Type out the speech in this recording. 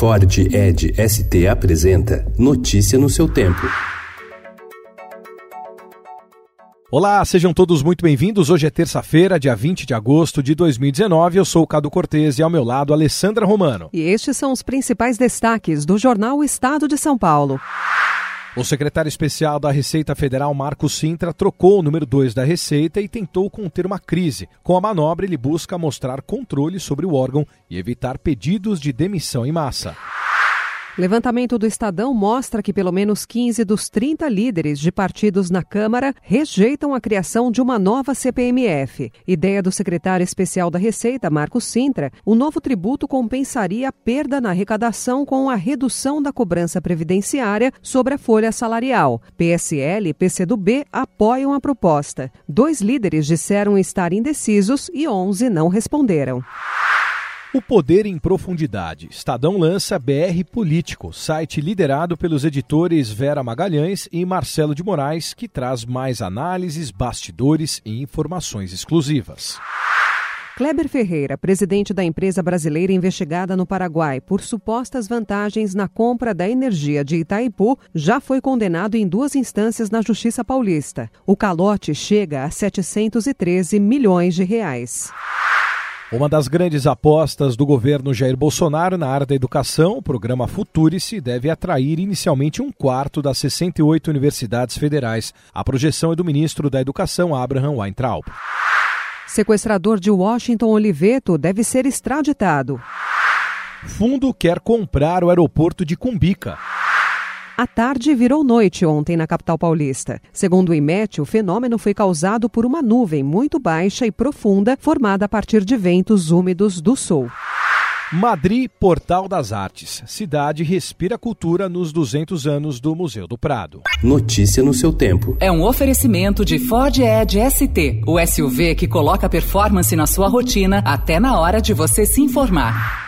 Ford Ed ST apresenta Notícia no seu tempo. Olá, sejam todos muito bem-vindos. Hoje é terça-feira, dia 20 de agosto de 2019. Eu sou o Cado Cortez e ao meu lado Alessandra Romano. E estes são os principais destaques do jornal Estado de São Paulo. O secretário especial da Receita Federal, Marcos Sintra, trocou o número 2 da Receita e tentou conter uma crise. Com a manobra, ele busca mostrar controle sobre o órgão e evitar pedidos de demissão em massa. Levantamento do Estadão mostra que pelo menos 15 dos 30 líderes de partidos na Câmara rejeitam a criação de uma nova CPMF. Ideia do secretário especial da Receita, Marcos Sintra, o novo tributo compensaria a perda na arrecadação com a redução da cobrança previdenciária sobre a folha salarial. PSL e PCdoB apoiam a proposta. Dois líderes disseram estar indecisos e 11 não responderam. O Poder em Profundidade. Estadão lança BR Político, site liderado pelos editores Vera Magalhães e Marcelo de Moraes, que traz mais análises, bastidores e informações exclusivas. Kleber Ferreira, presidente da empresa brasileira investigada no Paraguai por supostas vantagens na compra da energia de Itaipu, já foi condenado em duas instâncias na Justiça Paulista. O calote chega a 713 milhões de reais. Uma das grandes apostas do governo Jair Bolsonaro na área da educação, o programa Futurice, deve atrair inicialmente um quarto das 68 universidades federais. A projeção é do ministro da Educação, Abraham Weintraub. Sequestrador de Washington Oliveto deve ser extraditado. Fundo quer comprar o aeroporto de Cumbica. A tarde virou noite ontem na capital paulista. Segundo o IMET, o fenômeno foi causado por uma nuvem muito baixa e profunda formada a partir de ventos úmidos do sul. Madrid, Portal das Artes. Cidade respira cultura nos 200 anos do Museu do Prado. Notícia no seu tempo. É um oferecimento de Ford Edge ST, o SUV que coloca performance na sua rotina até na hora de você se informar.